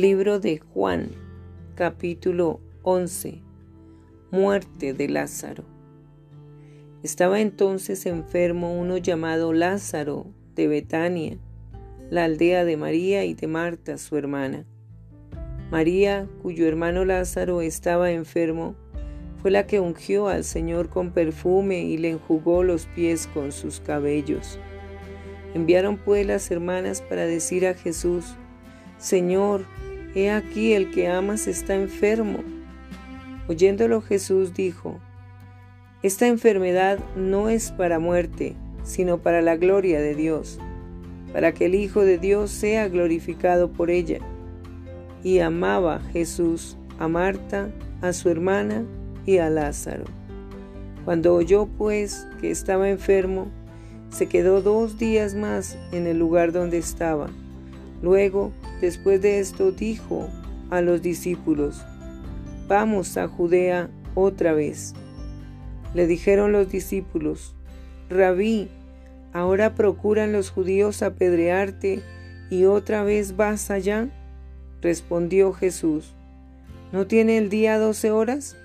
Libro de Juan, capítulo 11. Muerte de Lázaro. Estaba entonces enfermo uno llamado Lázaro de Betania, la aldea de María y de Marta, su hermana. María, cuyo hermano Lázaro estaba enfermo, fue la que ungió al Señor con perfume y le enjugó los pies con sus cabellos. Enviaron pues las hermanas para decir a Jesús, Señor, he aquí el que amas está enfermo. Oyéndolo Jesús dijo, Esta enfermedad no es para muerte, sino para la gloria de Dios, para que el Hijo de Dios sea glorificado por ella. Y amaba Jesús a Marta, a su hermana y a Lázaro. Cuando oyó pues que estaba enfermo, se quedó dos días más en el lugar donde estaba. Luego Después de esto dijo a los discípulos, Vamos a Judea otra vez. Le dijeron los discípulos, Rabí, ahora procuran los judíos apedrearte y otra vez vas allá. Respondió Jesús, ¿no tiene el día doce horas?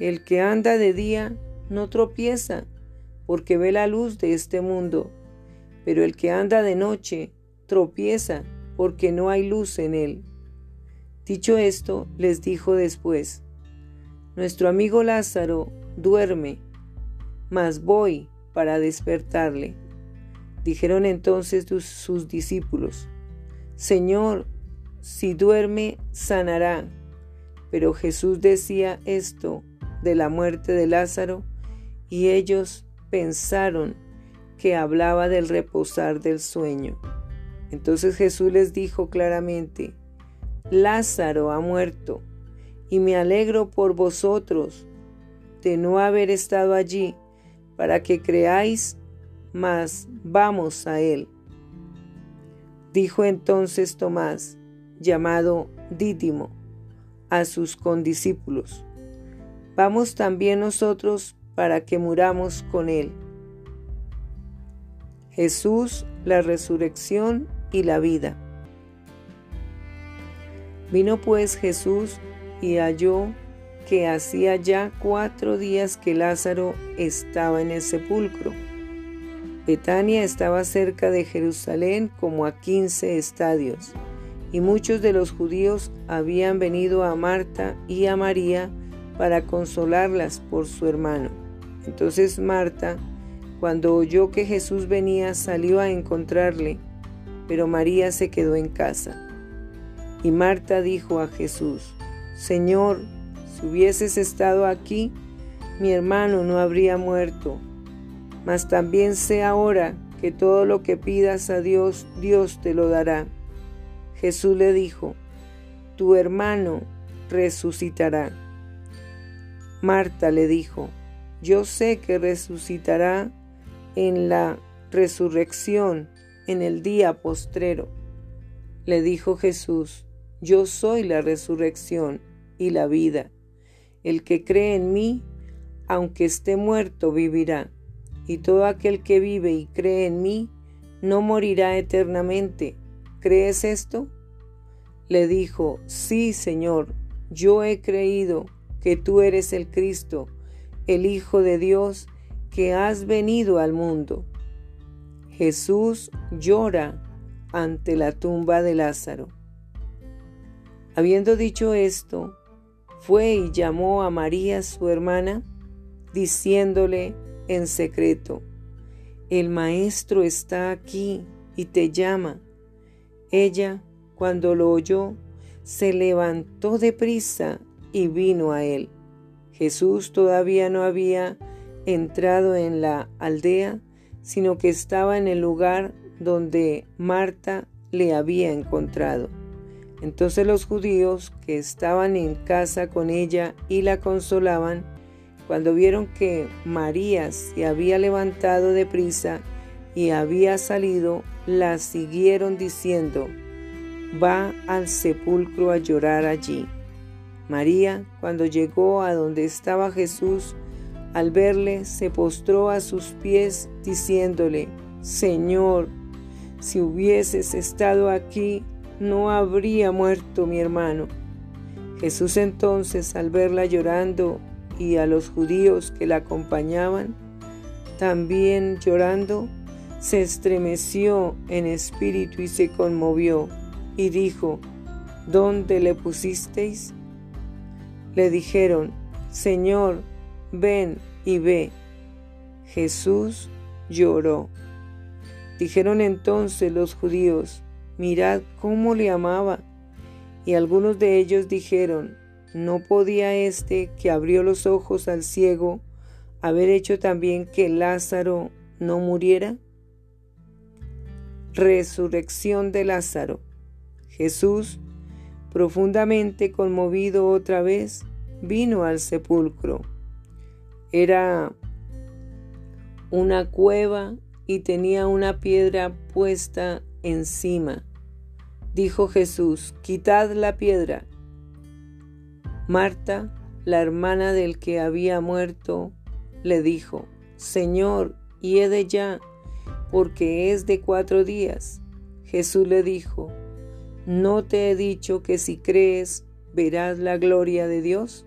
El que anda de día no tropieza, porque ve la luz de este mundo, pero el que anda de noche tropieza porque no hay luz en él. Dicho esto, les dijo después, Nuestro amigo Lázaro duerme, mas voy para despertarle. Dijeron entonces sus discípulos, Señor, si duerme, sanará. Pero Jesús decía esto de la muerte de Lázaro, y ellos pensaron que hablaba del reposar del sueño. Entonces Jesús les dijo claramente, Lázaro ha muerto, y me alegro por vosotros de no haber estado allí, para que creáis, mas vamos a él. Dijo entonces Tomás, llamado Dídimo, a sus condiscípulos, vamos también nosotros para que muramos con él. Jesús, la resurrección la vida. Vino pues Jesús y halló que hacía ya cuatro días que Lázaro estaba en el sepulcro. Betania estaba cerca de Jerusalén como a quince estadios, y muchos de los judíos habían venido a Marta y a María para consolarlas por su hermano. Entonces Marta, cuando oyó que Jesús venía, salió a encontrarle pero María se quedó en casa. Y Marta dijo a Jesús, Señor, si hubieses estado aquí, mi hermano no habría muerto. Mas también sé ahora que todo lo que pidas a Dios, Dios te lo dará. Jesús le dijo, Tu hermano resucitará. Marta le dijo, Yo sé que resucitará en la resurrección en el día postrero. Le dijo Jesús, Yo soy la resurrección y la vida. El que cree en mí, aunque esté muerto, vivirá. Y todo aquel que vive y cree en mí, no morirá eternamente. ¿Crees esto? Le dijo, Sí, Señor, yo he creído que tú eres el Cristo, el Hijo de Dios, que has venido al mundo. Jesús llora ante la tumba de Lázaro. Habiendo dicho esto, fue y llamó a María su hermana, diciéndole en secreto, El Maestro está aquí y te llama. Ella, cuando lo oyó, se levantó de prisa y vino a él. Jesús todavía no había entrado en la aldea, sino que estaba en el lugar donde Marta le había encontrado. Entonces los judíos que estaban en casa con ella y la consolaban, cuando vieron que María se había levantado de prisa y había salido, la siguieron diciendo, va al sepulcro a llorar allí. María, cuando llegó a donde estaba Jesús, al verle, se postró a sus pies, diciéndole, Señor, si hubieses estado aquí, no habría muerto mi hermano. Jesús entonces, al verla llorando y a los judíos que la acompañaban, también llorando, se estremeció en espíritu y se conmovió, y dijo, ¿Dónde le pusisteis? Le dijeron, Señor, ven y ve. Jesús lloró. Dijeron entonces los judíos, mirad cómo le amaba. Y algunos de ellos dijeron, ¿no podía éste que abrió los ojos al ciego haber hecho también que Lázaro no muriera? Resurrección de Lázaro. Jesús, profundamente conmovido otra vez, vino al sepulcro. Era una cueva y tenía una piedra puesta encima. Dijo Jesús, quitad la piedra. Marta, la hermana del que había muerto, le dijo, Señor, hiede ya, porque es de cuatro días. Jesús le dijo, ¿no te he dicho que si crees verás la gloria de Dios?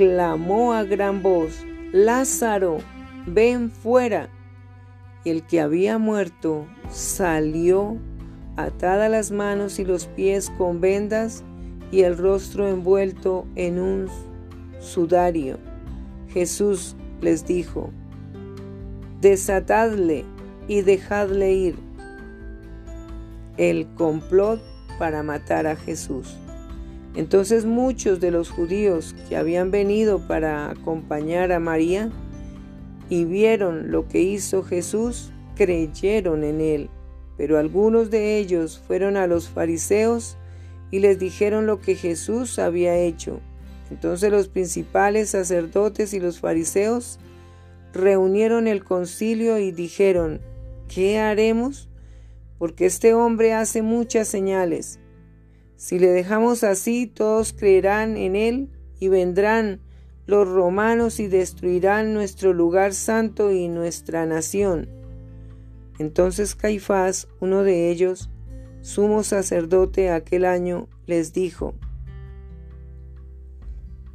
clamó a gran voz, Lázaro, ven fuera. Y el que había muerto salió, atadas las manos y los pies con vendas y el rostro envuelto en un sudario. Jesús les dijo, desatadle y dejadle ir. El complot para matar a Jesús. Entonces muchos de los judíos que habían venido para acompañar a María y vieron lo que hizo Jesús, creyeron en él. Pero algunos de ellos fueron a los fariseos y les dijeron lo que Jesús había hecho. Entonces los principales sacerdotes y los fariseos reunieron el concilio y dijeron, ¿qué haremos? Porque este hombre hace muchas señales. Si le dejamos así, todos creerán en él y vendrán los romanos y destruirán nuestro lugar santo y nuestra nación. Entonces Caifás, uno de ellos, sumo sacerdote aquel año, les dijo,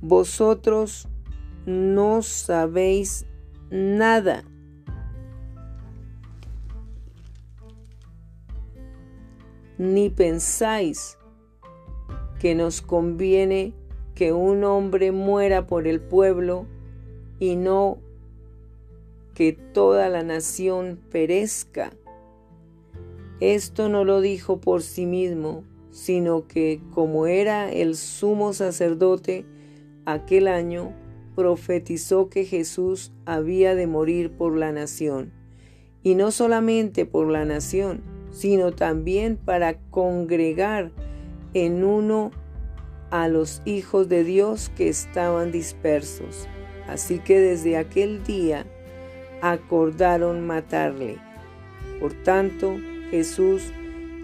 vosotros no sabéis nada. Ni pensáis que nos conviene que un hombre muera por el pueblo y no que toda la nación perezca. Esto no lo dijo por sí mismo, sino que como era el sumo sacerdote, aquel año profetizó que Jesús había de morir por la nación, y no solamente por la nación, sino también para congregar en uno a los hijos de Dios que estaban dispersos. Así que desde aquel día acordaron matarle. Por tanto, Jesús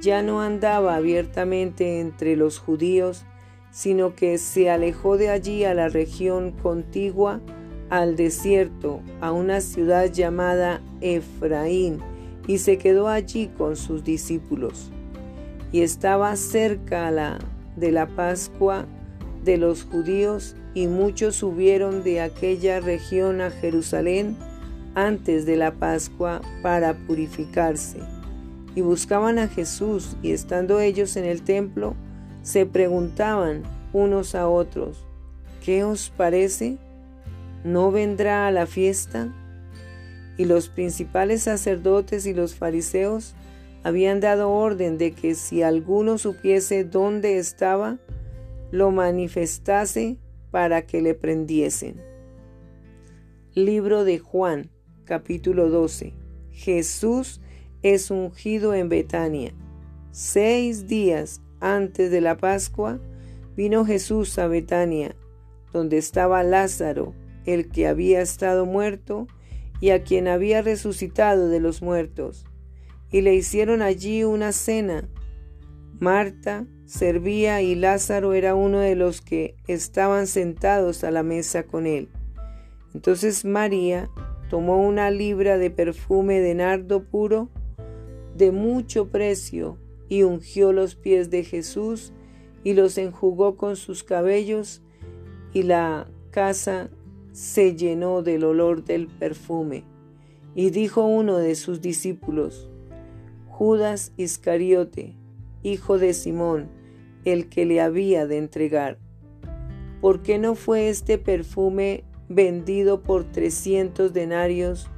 ya no andaba abiertamente entre los judíos, sino que se alejó de allí a la región contigua al desierto, a una ciudad llamada Efraín, y se quedó allí con sus discípulos. Y estaba cerca la, de la Pascua de los judíos, y muchos subieron de aquella región a Jerusalén antes de la Pascua para purificarse. Y buscaban a Jesús, y estando ellos en el templo, se preguntaban unos a otros, ¿qué os parece? ¿No vendrá a la fiesta? Y los principales sacerdotes y los fariseos habían dado orden de que si alguno supiese dónde estaba, lo manifestase para que le prendiesen. Libro de Juan, capítulo 12. Jesús es ungido en Betania. seis días antes de la Pascua, vino Jesús a Betania, donde estaba Lázaro, el que había estado muerto y a quien había resucitado de los muertos. Y le hicieron allí una cena. Marta servía y Lázaro era uno de los que estaban sentados a la mesa con él. Entonces María tomó una libra de perfume de nardo puro de mucho precio y ungió los pies de Jesús y los enjugó con sus cabellos y la casa se llenó del olor del perfume. Y dijo uno de sus discípulos, Judas Iscariote, hijo de Simón, el que le había de entregar. ¿Por qué no fue este perfume vendido por trescientos denarios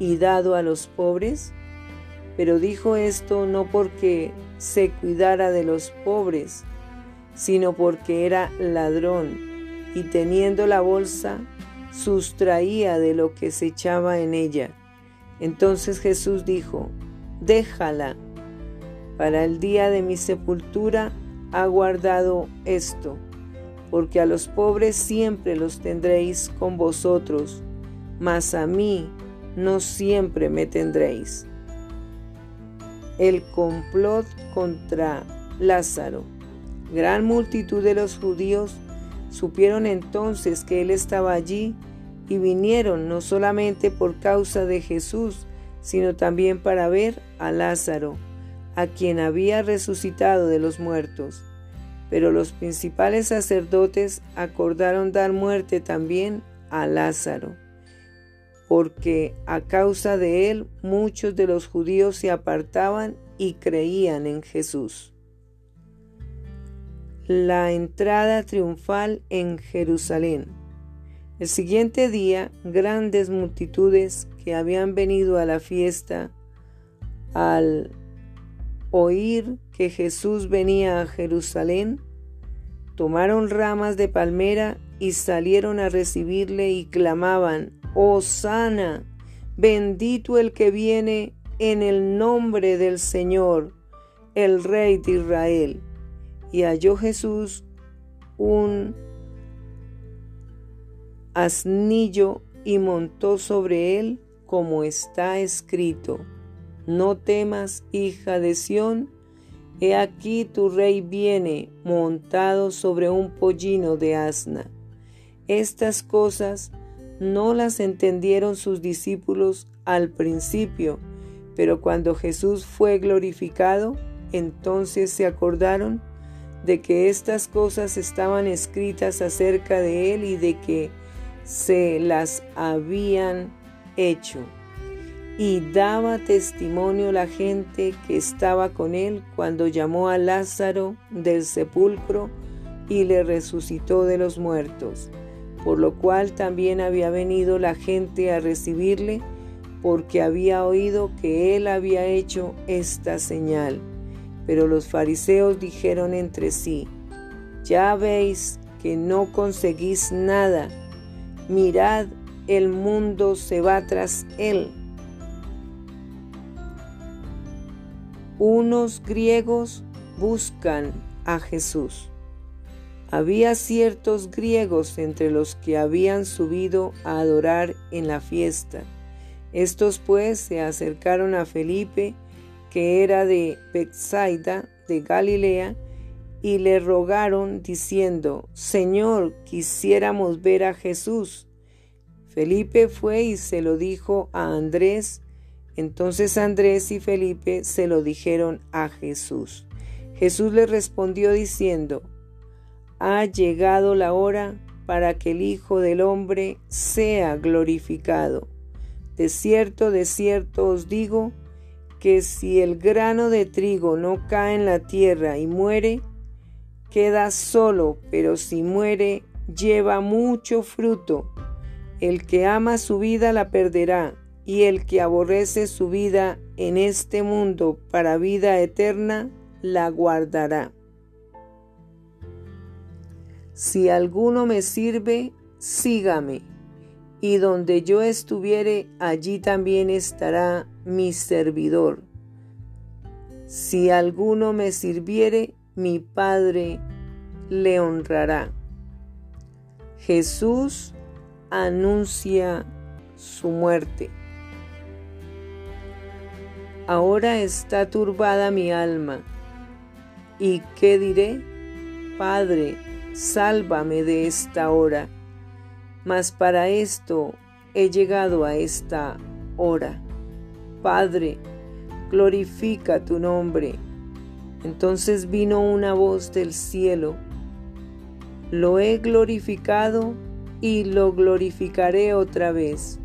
y dado a los pobres? Pero dijo esto no porque se cuidara de los pobres, sino porque era ladrón y teniendo la bolsa sustraía de lo que se echaba en ella. Entonces Jesús dijo, déjala, para el día de mi sepultura ha guardado esto, porque a los pobres siempre los tendréis con vosotros, mas a mí no siempre me tendréis. El complot contra Lázaro. Gran multitud de los judíos supieron entonces que él estaba allí y vinieron no solamente por causa de Jesús, sino también para ver a Lázaro, a quien había resucitado de los muertos. Pero los principales sacerdotes acordaron dar muerte también a Lázaro, porque a causa de él muchos de los judíos se apartaban y creían en Jesús. La entrada triunfal en Jerusalén. El siguiente día, grandes multitudes habían venido a la fiesta al oír que Jesús venía a Jerusalén, tomaron ramas de palmera y salieron a recibirle y clamaban, sana, bendito el que viene en el nombre del Señor, el Rey de Israel. Y halló Jesús un asnillo y montó sobre él como está escrito no temas, hija de Sión, he aquí tu rey viene montado sobre un pollino de asna. Estas cosas no las entendieron sus discípulos al principio, pero cuando Jesús fue glorificado, entonces se acordaron de que estas cosas estaban escritas acerca de él y de que se las habían hecho. Y daba testimonio la gente que estaba con él cuando llamó a Lázaro del sepulcro y le resucitó de los muertos, por lo cual también había venido la gente a recibirle, porque había oído que él había hecho esta señal. Pero los fariseos dijeron entre sí, ya veis que no conseguís nada, mirad, el mundo se va tras él. unos griegos buscan a Jesús. Había ciertos griegos entre los que habían subido a adorar en la fiesta. Estos pues se acercaron a Felipe, que era de Bethsaida, de Galilea, y le rogaron diciendo, Señor, quisiéramos ver a Jesús. Felipe fue y se lo dijo a Andrés, entonces Andrés y Felipe se lo dijeron a Jesús. Jesús le respondió diciendo, Ha llegado la hora para que el Hijo del Hombre sea glorificado. De cierto, de cierto os digo, que si el grano de trigo no cae en la tierra y muere, queda solo, pero si muere, lleva mucho fruto. El que ama su vida la perderá, y el que aborrece su vida en este mundo para vida eterna, la guardará. Si alguno me sirve, sígame, y donde yo estuviere, allí también estará mi servidor. Si alguno me sirviere, mi Padre le honrará. Jesús anuncia su muerte. Ahora está turbada mi alma. ¿Y qué diré? Padre, sálvame de esta hora. Mas para esto he llegado a esta hora. Padre, glorifica tu nombre. Entonces vino una voz del cielo. Lo he glorificado y lo glorificaré otra vez.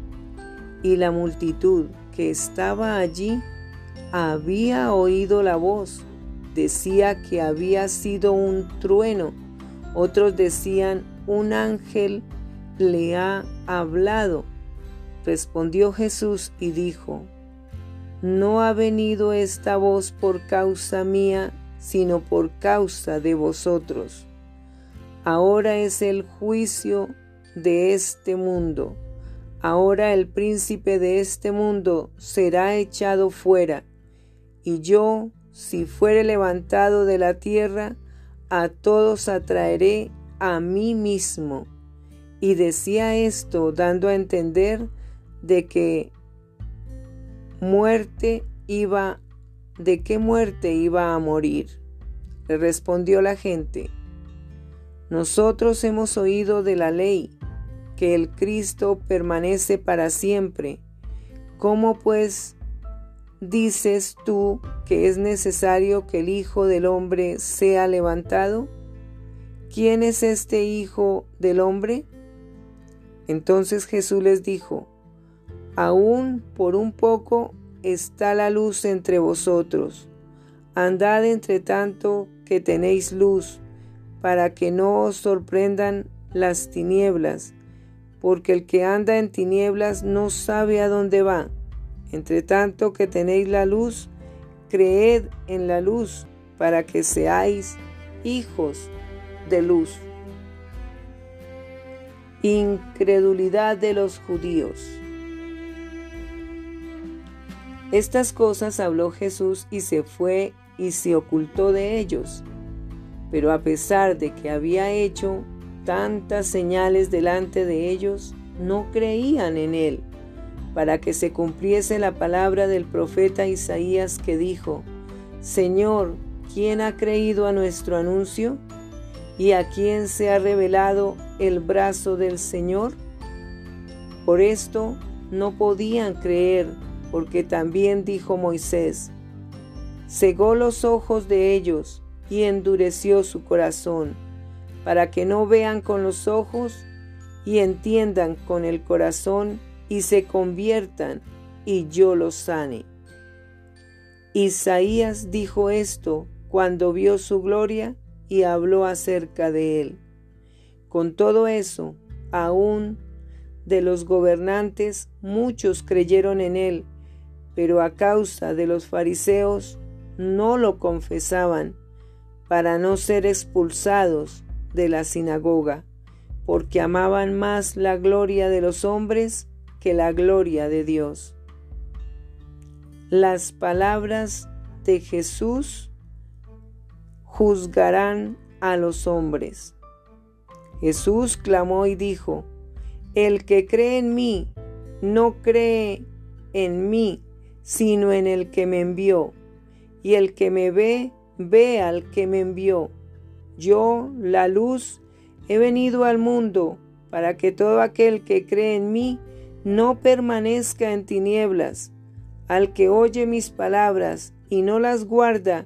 Y la multitud que estaba allí había oído la voz. Decía que había sido un trueno. Otros decían, un ángel le ha hablado. Respondió Jesús y dijo, no ha venido esta voz por causa mía, sino por causa de vosotros. Ahora es el juicio de este mundo. Ahora el príncipe de este mundo será echado fuera. Y yo, si fuere levantado de la tierra, a todos atraeré a mí mismo. Y decía esto dando a entender de que muerte iba, de qué muerte iba a morir. Le respondió la gente, nosotros hemos oído de la ley, que el Cristo permanece para siempre. ¿Cómo pues dices tú que es necesario que el Hijo del Hombre sea levantado? ¿Quién es este Hijo del Hombre? Entonces Jesús les dijo, Aún por un poco está la luz entre vosotros. Andad entre tanto que tenéis luz, para que no os sorprendan las tinieblas, porque el que anda en tinieblas no sabe a dónde va. Entre tanto que tenéis la luz, creed en la luz, para que seáis hijos de luz. Incredulidad de los judíos. Estas cosas habló Jesús y se fue y se ocultó de ellos. Pero a pesar de que había hecho tantas señales delante de ellos, no creían en él, para que se cumpliese la palabra del profeta Isaías que dijo, Señor, ¿quién ha creído a nuestro anuncio? ¿Y a quién se ha revelado el brazo del Señor? Por esto no podían creer porque también dijo Moisés, cegó los ojos de ellos y endureció su corazón, para que no vean con los ojos y entiendan con el corazón y se conviertan y yo los sane. Isaías dijo esto cuando vio su gloria y habló acerca de él. Con todo eso, aún de los gobernantes muchos creyeron en él pero a causa de los fariseos no lo confesaban para no ser expulsados de la sinagoga, porque amaban más la gloria de los hombres que la gloria de Dios. Las palabras de Jesús juzgarán a los hombres. Jesús clamó y dijo, El que cree en mí, no cree en mí, sino en el que me envió. Y el que me ve, ve al que me envió. Yo, la luz, he venido al mundo para que todo aquel que cree en mí no permanezca en tinieblas. Al que oye mis palabras y no las guarda,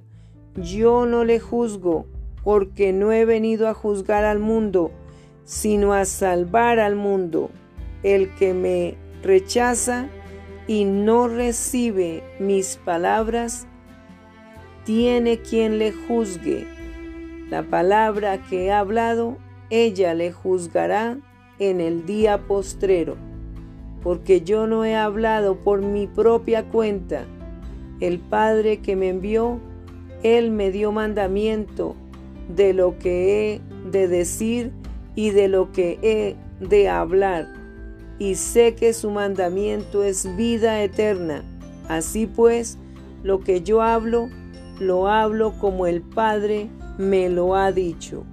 yo no le juzgo, porque no he venido a juzgar al mundo, sino a salvar al mundo. El que me rechaza, y no recibe mis palabras, tiene quien le juzgue. La palabra que he hablado, ella le juzgará en el día postrero, porque yo no he hablado por mi propia cuenta. El Padre que me envió, Él me dio mandamiento de lo que he de decir y de lo que he de hablar y sé que su mandamiento es vida eterna. Así pues, lo que yo hablo, lo hablo como el Padre me lo ha dicho.